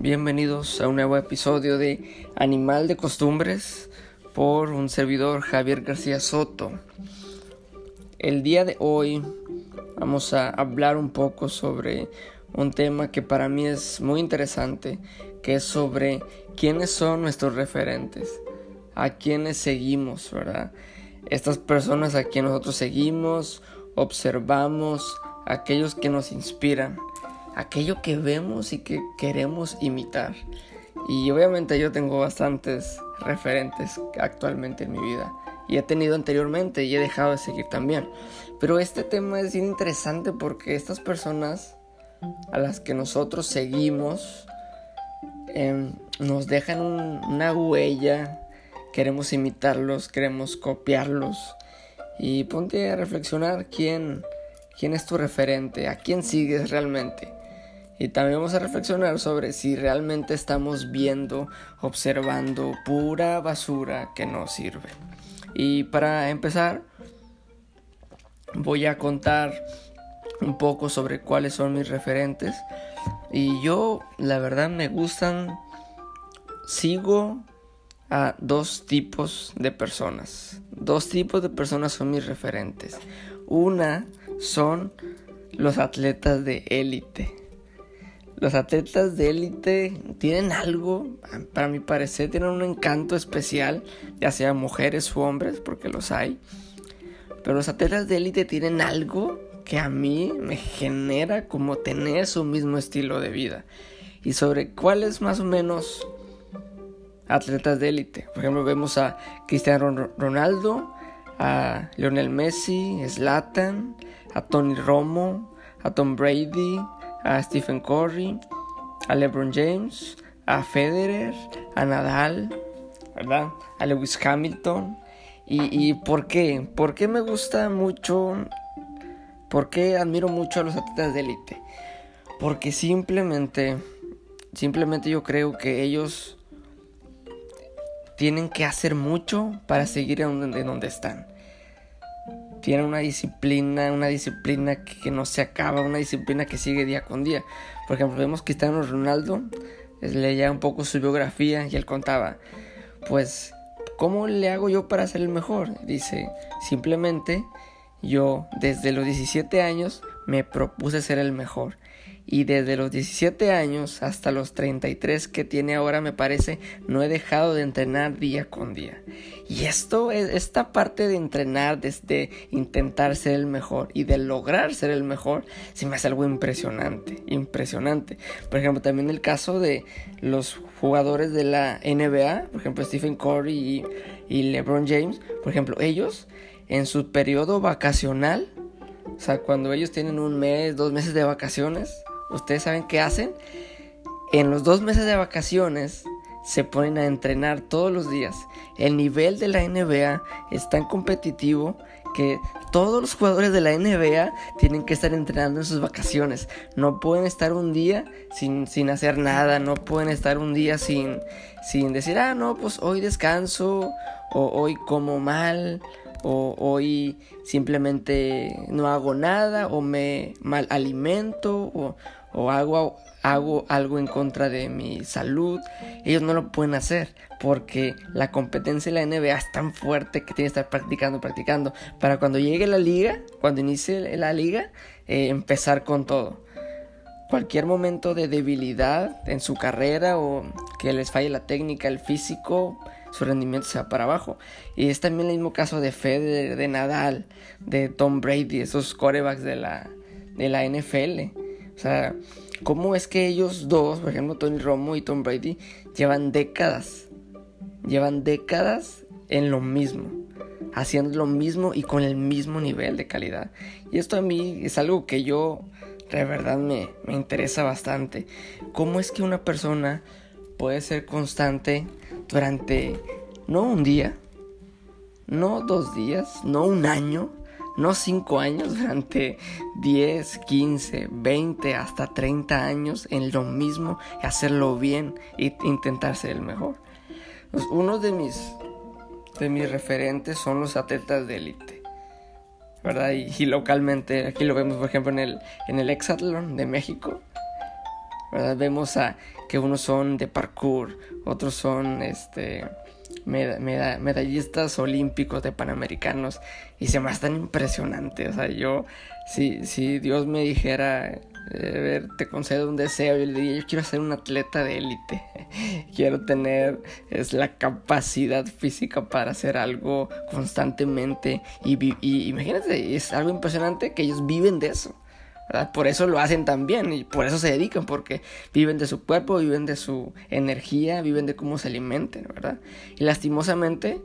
bienvenidos a un nuevo episodio de Animal de Costumbres por un servidor Javier García Soto. El día de hoy vamos a hablar un poco sobre un tema que para mí es muy interesante, que es sobre quiénes son nuestros referentes, a quiénes seguimos, ¿verdad? Estas personas a quienes nosotros seguimos, observamos, aquellos que nos inspiran aquello que vemos y que queremos imitar. Y obviamente yo tengo bastantes referentes actualmente en mi vida. Y he tenido anteriormente y he dejado de seguir también. Pero este tema es bien interesante porque estas personas a las que nosotros seguimos em, nos dejan una huella. Queremos imitarlos, queremos copiarlos. Y ponte a reflexionar quién, quién es tu referente, a quién sigues realmente. Y también vamos a reflexionar sobre si realmente estamos viendo, observando pura basura que no sirve. Y para empezar, voy a contar un poco sobre cuáles son mis referentes. Y yo, la verdad, me gustan, sigo a dos tipos de personas. Dos tipos de personas son mis referentes. Una son los atletas de élite los atletas de élite tienen algo, para mi parecer, tienen un encanto especial, ya sea mujeres u hombres, porque los hay. Pero los atletas de élite tienen algo que a mí me genera como tener su mismo estilo de vida. Y sobre cuáles más o menos atletas de élite. Por ejemplo, vemos a Cristiano Ronaldo, a Lionel Messi, Zlatan, a Tony Romo, a Tom Brady, a Stephen Curry, a LeBron James, a Federer, a Nadal, ¿verdad? A Lewis Hamilton. ¿Y, por qué? ¿Por qué me gusta mucho? ¿Por qué admiro mucho a los atletas de élite? Porque simplemente, simplemente yo creo que ellos tienen que hacer mucho para seguir en donde, en donde están tiene una disciplina, una disciplina que, no se acaba, una disciplina que sigue día con día. Por ejemplo, vemos Cristiano Ronaldo, leía un poco su biografía y él contaba, pues, ¿cómo le hago yo para ser el mejor? Dice, simplemente yo desde los 17 años me propuse ser el mejor y desde los 17 años hasta los 33 que tiene ahora me parece no he dejado de entrenar día con día. Y esto es esta parte de entrenar, desde intentar ser el mejor y de lograr ser el mejor, se me hace algo impresionante, impresionante. Por ejemplo, también el caso de los jugadores de la NBA, por ejemplo, Stephen Curry y, y LeBron James, por ejemplo, ellos en su periodo vacacional, o sea, cuando ellos tienen un mes, dos meses de vacaciones, ¿Ustedes saben qué hacen? En los dos meses de vacaciones se ponen a entrenar todos los días. El nivel de la NBA es tan competitivo que todos los jugadores de la NBA tienen que estar entrenando en sus vacaciones. No pueden estar un día sin, sin hacer nada, no pueden estar un día sin, sin decir, ah, no, pues hoy descanso, o hoy como mal, o hoy simplemente no hago nada, o me mal alimento, o, o hago, hago algo en contra de mi salud, ellos no lo pueden hacer porque la competencia de la NBA es tan fuerte que tiene que estar practicando, practicando, para cuando llegue la liga, cuando inicie la liga, eh, empezar con todo. Cualquier momento de debilidad en su carrera o que les falle la técnica, el físico, su rendimiento se va para abajo. Y es también el mismo caso de Federer, de Nadal, de Tom Brady, esos corebacks de la, de la NFL o sea, ¿cómo es que ellos dos, por ejemplo Tony Romo y Tom Brady, llevan décadas, llevan décadas en lo mismo, haciendo lo mismo y con el mismo nivel de calidad? Y esto a mí es algo que yo de verdad me, me interesa bastante. ¿Cómo es que una persona puede ser constante durante no un día, no dos días, no un año, no 5 años, durante 10, 15, 20, hasta 30 años en lo mismo hacerlo bien e intentar ser el mejor. Pues, uno de mis, de mis referentes son los atletas de élite. ¿Verdad? Y, localmente, aquí lo vemos por ejemplo en el, en el de México. ¿verdad? Vemos a que unos son de parkour, otros son este medallistas olímpicos de panamericanos y se me tan impresionante. O sea, yo, si, si Dios me dijera, eh, te concedo un deseo, yo le diría, yo quiero ser un atleta de élite, quiero tener es la capacidad física para hacer algo constantemente y, y imagínate, es algo impresionante que ellos viven de eso. Por eso lo hacen tan bien y por eso se dedican, porque viven de su cuerpo, viven de su energía, viven de cómo se alimenten, ¿verdad? Y lastimosamente,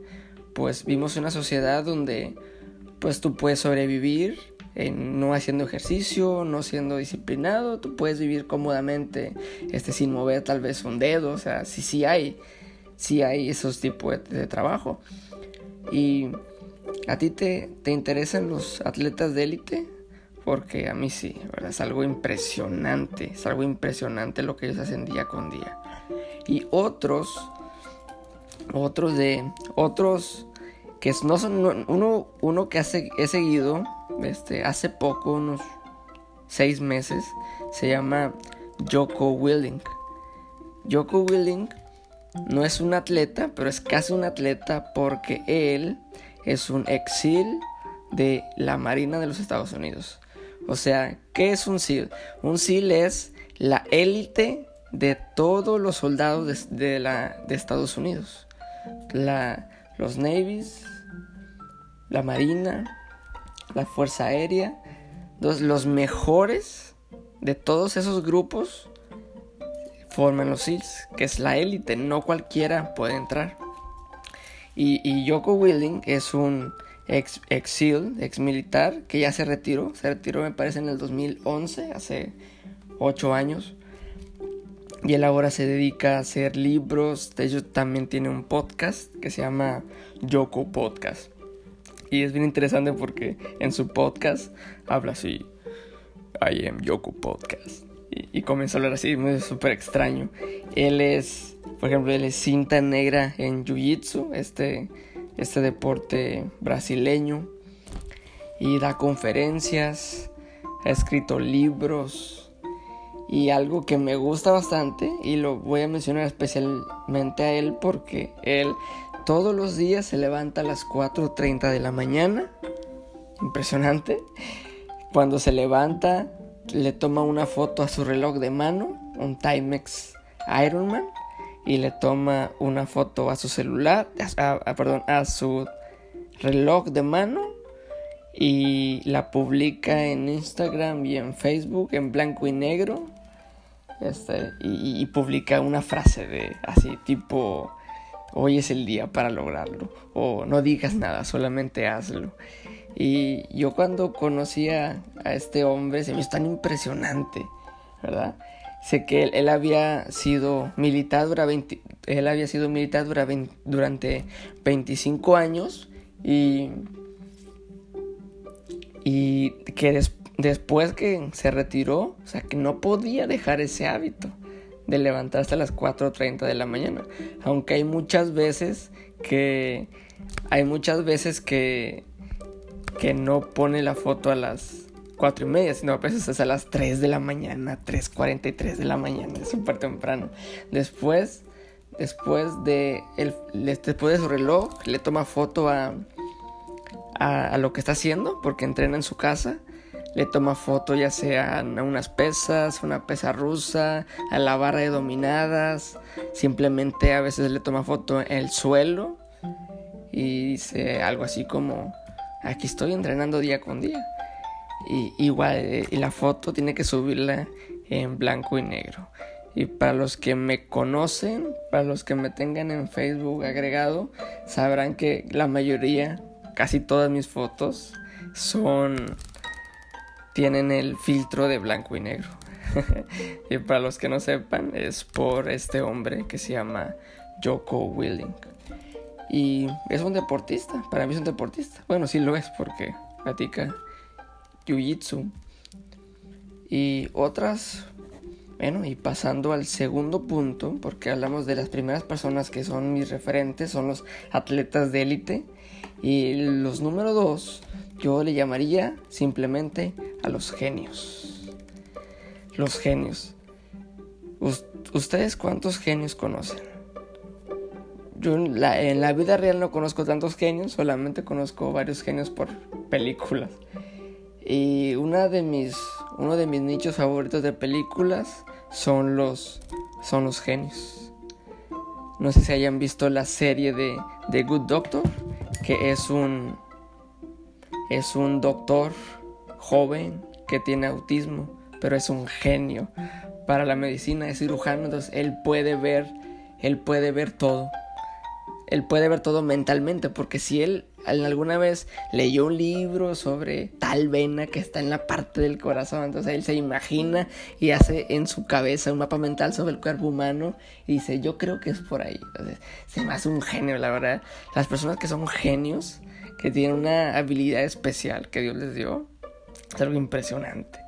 pues vimos una sociedad donde pues tú puedes sobrevivir no haciendo ejercicio, no siendo disciplinado, tú puedes vivir cómodamente este, sin mover tal vez un dedo, o sea, sí, sí hay, sí hay esos tipos de, de trabajo. Y a ti te, te interesan los atletas de élite, porque a mí sí. Es algo impresionante, es algo impresionante lo que ellos hacen día con día. Y otros, otros de, otros que no son, uno, uno que hace, he seguido, este, hace poco, unos seis meses, se llama Joko Willing. Joko Willing no es un atleta, pero es casi un atleta porque él es un exil de la Marina de los Estados Unidos. O sea, ¿qué es un SEAL? Un SEAL es la élite de todos los soldados de, la, de Estados Unidos. La, los Navies, la Marina, la Fuerza Aérea. Los, los mejores de todos esos grupos forman los SEALs, que es la élite, no cualquiera puede entrar. Y, y Yoko Willing es un ex, exil, ex militar, que ya se retiró. Se retiró, me parece, en el 2011, hace 8 años. Y él ahora se dedica a hacer libros. De hecho, también tiene un podcast que se llama Yoko Podcast. Y es bien interesante porque en su podcast habla así: I am Yoko Podcast. Y, y a hablar así, es súper extraño. Él es, por ejemplo, él es cinta negra en Jiu Jitsu, este este deporte brasileño y da conferencias, ha escrito libros y algo que me gusta bastante y lo voy a mencionar especialmente a él porque él todos los días se levanta a las 4.30 de la mañana, impresionante, cuando se levanta le toma una foto a su reloj de mano, un Timex Ironman y le toma una foto a su celular, a, perdón, a su reloj de mano y la publica en Instagram y en Facebook en blanco y negro. Este, y, y, publica una frase de así tipo hoy es el día para lograrlo o no digas nada solamente hazlo y yo cuando conocía a este hombre se me hizo tan impresionante verdad Sé que él, había sido militar, durante, él había sido militar durante 25 años y, y que después que se retiró, o sea, que no podía dejar ese hábito de levantarse a las 4.30 de la mañana. Aunque hay muchas veces que... Hay muchas veces que... Que no pone la foto a las cuatro y media, sino a veces es a las 3 de la mañana, 3.43 de la mañana, es súper temprano. Después, después de, el, después de su reloj, le toma foto a, a, lo que está haciendo, porque entrena en su casa. Le toma foto ya sea a unas pesas, una pesa rusa, a la barra de dominadas. Simplemente a veces le toma foto en el suelo y dice algo así como, aquí estoy entrenando día con día. Y, igual, eh, y la foto tiene que subirla en blanco y negro. Y para los que me conocen, para los que me tengan en Facebook agregado, sabrán que la mayoría, casi todas mis fotos, son. tienen el filtro de blanco y negro. y para los que no sepan, es por este hombre que se llama Joko Willing. Y es un deportista, para mí es un deportista. Bueno, sí lo es porque platica Jiu-Jitsu. Y otras, bueno, y pasando al segundo punto, porque hablamos de las primeras personas que son mis referentes, son los atletas de élite. Y los número dos, yo le llamaría simplemente a los genios. Los genios. ¿Ustedes cuántos genios conocen? Yo en la, en la, vida real no conozco tantos genios, solamente conozco varios genios por películas. Y una de mis, uno de mis nichos favoritos de películas son los, son los genios. No sé si hayan visto la serie de, de Good Doctor, que es un, es un doctor joven que tiene autismo, pero es un genio para la medicina, es cirujano, entonces él puede ver, él puede ver todo. Él puede ver todo mentalmente, porque si él alguna vez leyó un libro sobre tal vena que está en la parte del corazón, entonces él se imagina y hace en su cabeza un mapa mental sobre el cuerpo humano y dice, yo creo que es por ahí. Entonces, se me hace un genio, la verdad. Las personas que son genios, que tienen una habilidad especial que Dios les dio, es algo impresionante.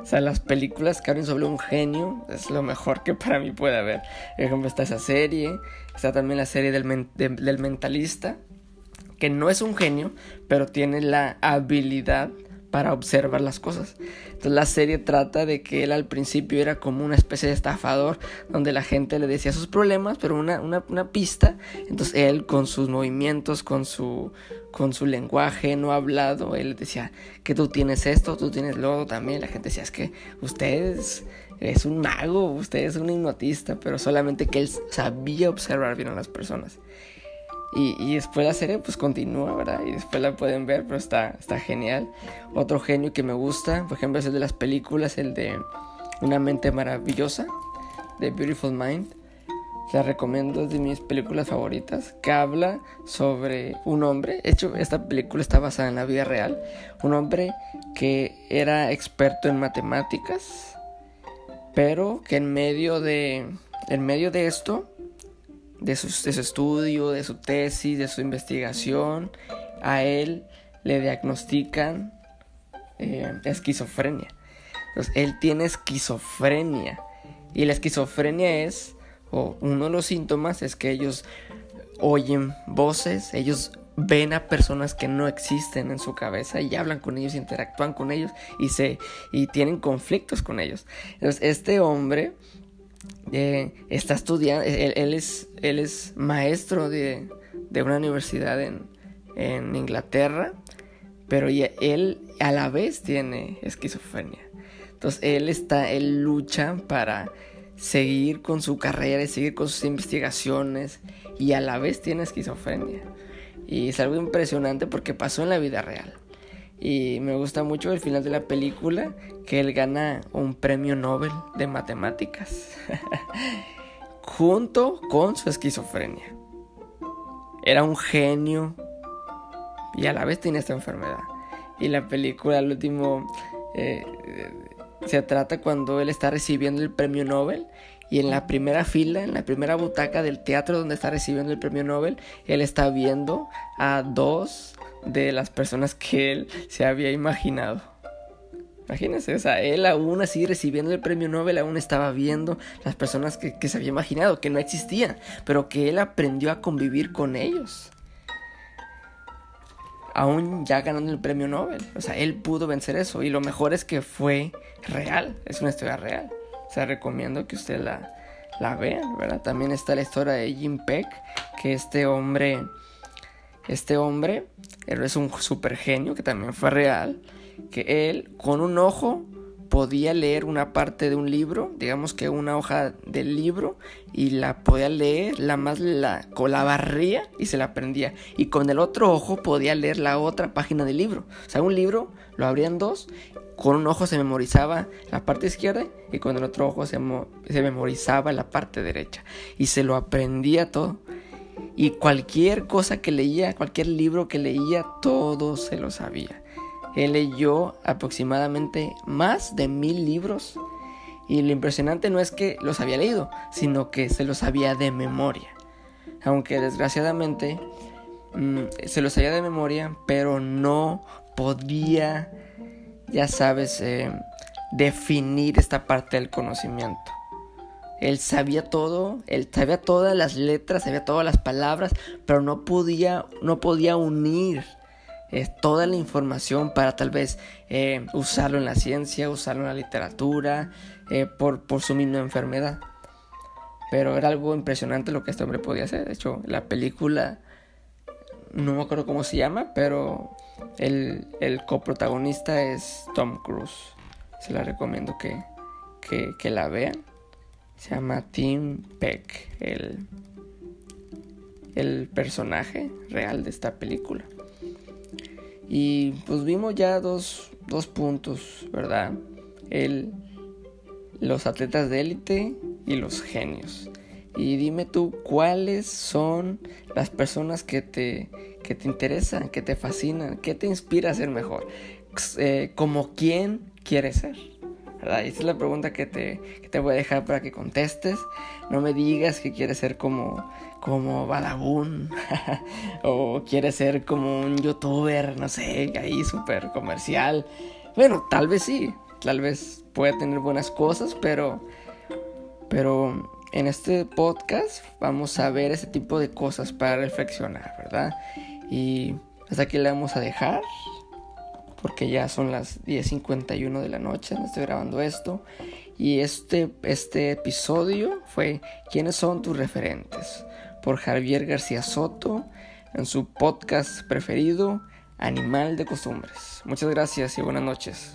O sea, las películas que hablan sobre un genio es lo mejor que para mí puede haber. Por ejemplo, está esa serie, está también la serie del, del mentalista, que no es un genio, pero tiene la habilidad para observar las cosas. Entonces la serie trata de que él al principio era como una especie de estafador donde la gente le decía sus problemas, pero una, una, una pista. Entonces él con sus movimientos, con su, con su lenguaje no hablado, él decía que tú tienes esto, tú tienes lo también. La gente decía es que usted es, un mago, usted es un hipnotista, pero solamente que él sabía observar bien a las personas. Y, después la serie pues continúa, ¿verdad? Y después la pueden ver, pero está, está genial. Otro genio que me gusta, por ejemplo, es el de las películas, el de Una mente maravillosa, de Beautiful Mind. La recomiendo, es de mis películas favoritas, que habla sobre un hombre. De hecho, esta película está basada en la vida real. Un hombre que era experto en matemáticas, pero que en medio de, en medio de esto de su, estudio, de su tesis, de su investigación, a él le diagnostican eh, esquizofrenia. Entonces, él tiene esquizofrenia. Y la esquizofrenia es, o uno de los síntomas es que ellos oyen voces, ellos ven a personas que no existen en su cabeza y hablan con ellos, interactúan con ellos y se y tienen conflictos con ellos. Entonces, este hombre eh, está estudiando, él, es, él es maestro de, una universidad en, Inglaterra, pero él a la vez tiene esquizofrenia. Entonces él está, él lucha para seguir con su carrera y seguir con sus investigaciones y a la vez tiene esquizofrenia. Y es algo impresionante porque pasó en la vida real. Y me gusta mucho el final de la película que él gana un premio Nobel de matemáticas. Junto con su esquizofrenia. Era un genio y a la vez tiene esta enfermedad. Y la película, al último, eh, se trata cuando él está recibiendo el premio Nobel y en la primera fila, en la primera butaca del teatro donde está recibiendo el premio Nobel, él está viendo a dos de las personas que él se había imaginado. Imagínense, o sea, él aún así recibiendo el premio Nobel, aún estaba viendo las personas que, que se había imaginado, que no existían, pero que él aprendió a convivir con ellos. Aún ya ganando el premio Nobel. O sea, él pudo vencer eso. Y lo mejor es que fue real, es una historia real. O sea, recomiendo que usted la, la vean, ¿verdad? También está la historia de Jim Peck, que este hombre este hombre es un super genio que también fue real, que él con un ojo podía leer una parte de un libro, digamos que una hoja del libro, y la podía leer, la más la, la barría y se la aprendía. Y con el otro ojo podía leer la otra página del libro. O sea, un libro lo abrían dos, con un ojo se memorizaba la parte izquierda y con el otro ojo se, se memorizaba la parte derecha. Y se lo aprendía todo. Y cualquier cosa que leía, cualquier libro que leía, todo se lo sabía. Él leyó aproximadamente más de mil libros. Y lo impresionante no es que los había leído, sino que se los sabía de memoria. Aunque desgraciadamente mm, se los sabía de memoria, pero no podía, ya sabes, eh, definir esta parte del conocimiento. Él sabía todo, él sabía todas las letras, sabía todas las palabras, pero no podía, no podía unir eh, toda la información para tal vez eh, usarlo en la ciencia, usarlo en la literatura, eh, por, por su misma enfermedad. Pero era algo impresionante lo que este hombre podía hacer. De hecho, la película, no me acuerdo cómo se llama, pero el, el coprotagonista es Tom Cruise. Se la recomiendo que, que, la vean. Se llama Tim Peck, el, el personaje real de esta película. Y pues vimos ya dos, dos puntos, ¿verdad? El, los atletas de élite y los genios. Y dime tú, ¿cuáles son las personas que te, que te interesan, que te fascinan, que te inspira a ser mejor? Eh, ¿Como quién quieres ser? ¿verdad? esa es la pregunta que te, que te voy a dejar para que contestes. No me digas que quieres ser como, como Badabun o quieres ser como un youtuber, no sé, ahí súper comercial. Bueno, tal vez sí, tal vez pueda tener buenas cosas, pero, pero en este podcast vamos a ver ese tipo de cosas para reflexionar, ¿verdad? Y hasta aquí le vamos a dejar porque ya son las 10.51 de la noche, estoy grabando esto. Y este, este episodio fue ¿Quiénes son tus referentes? Por Javier García Soto en su podcast preferido, Animal de Costumbres. Muchas gracias y buenas noches.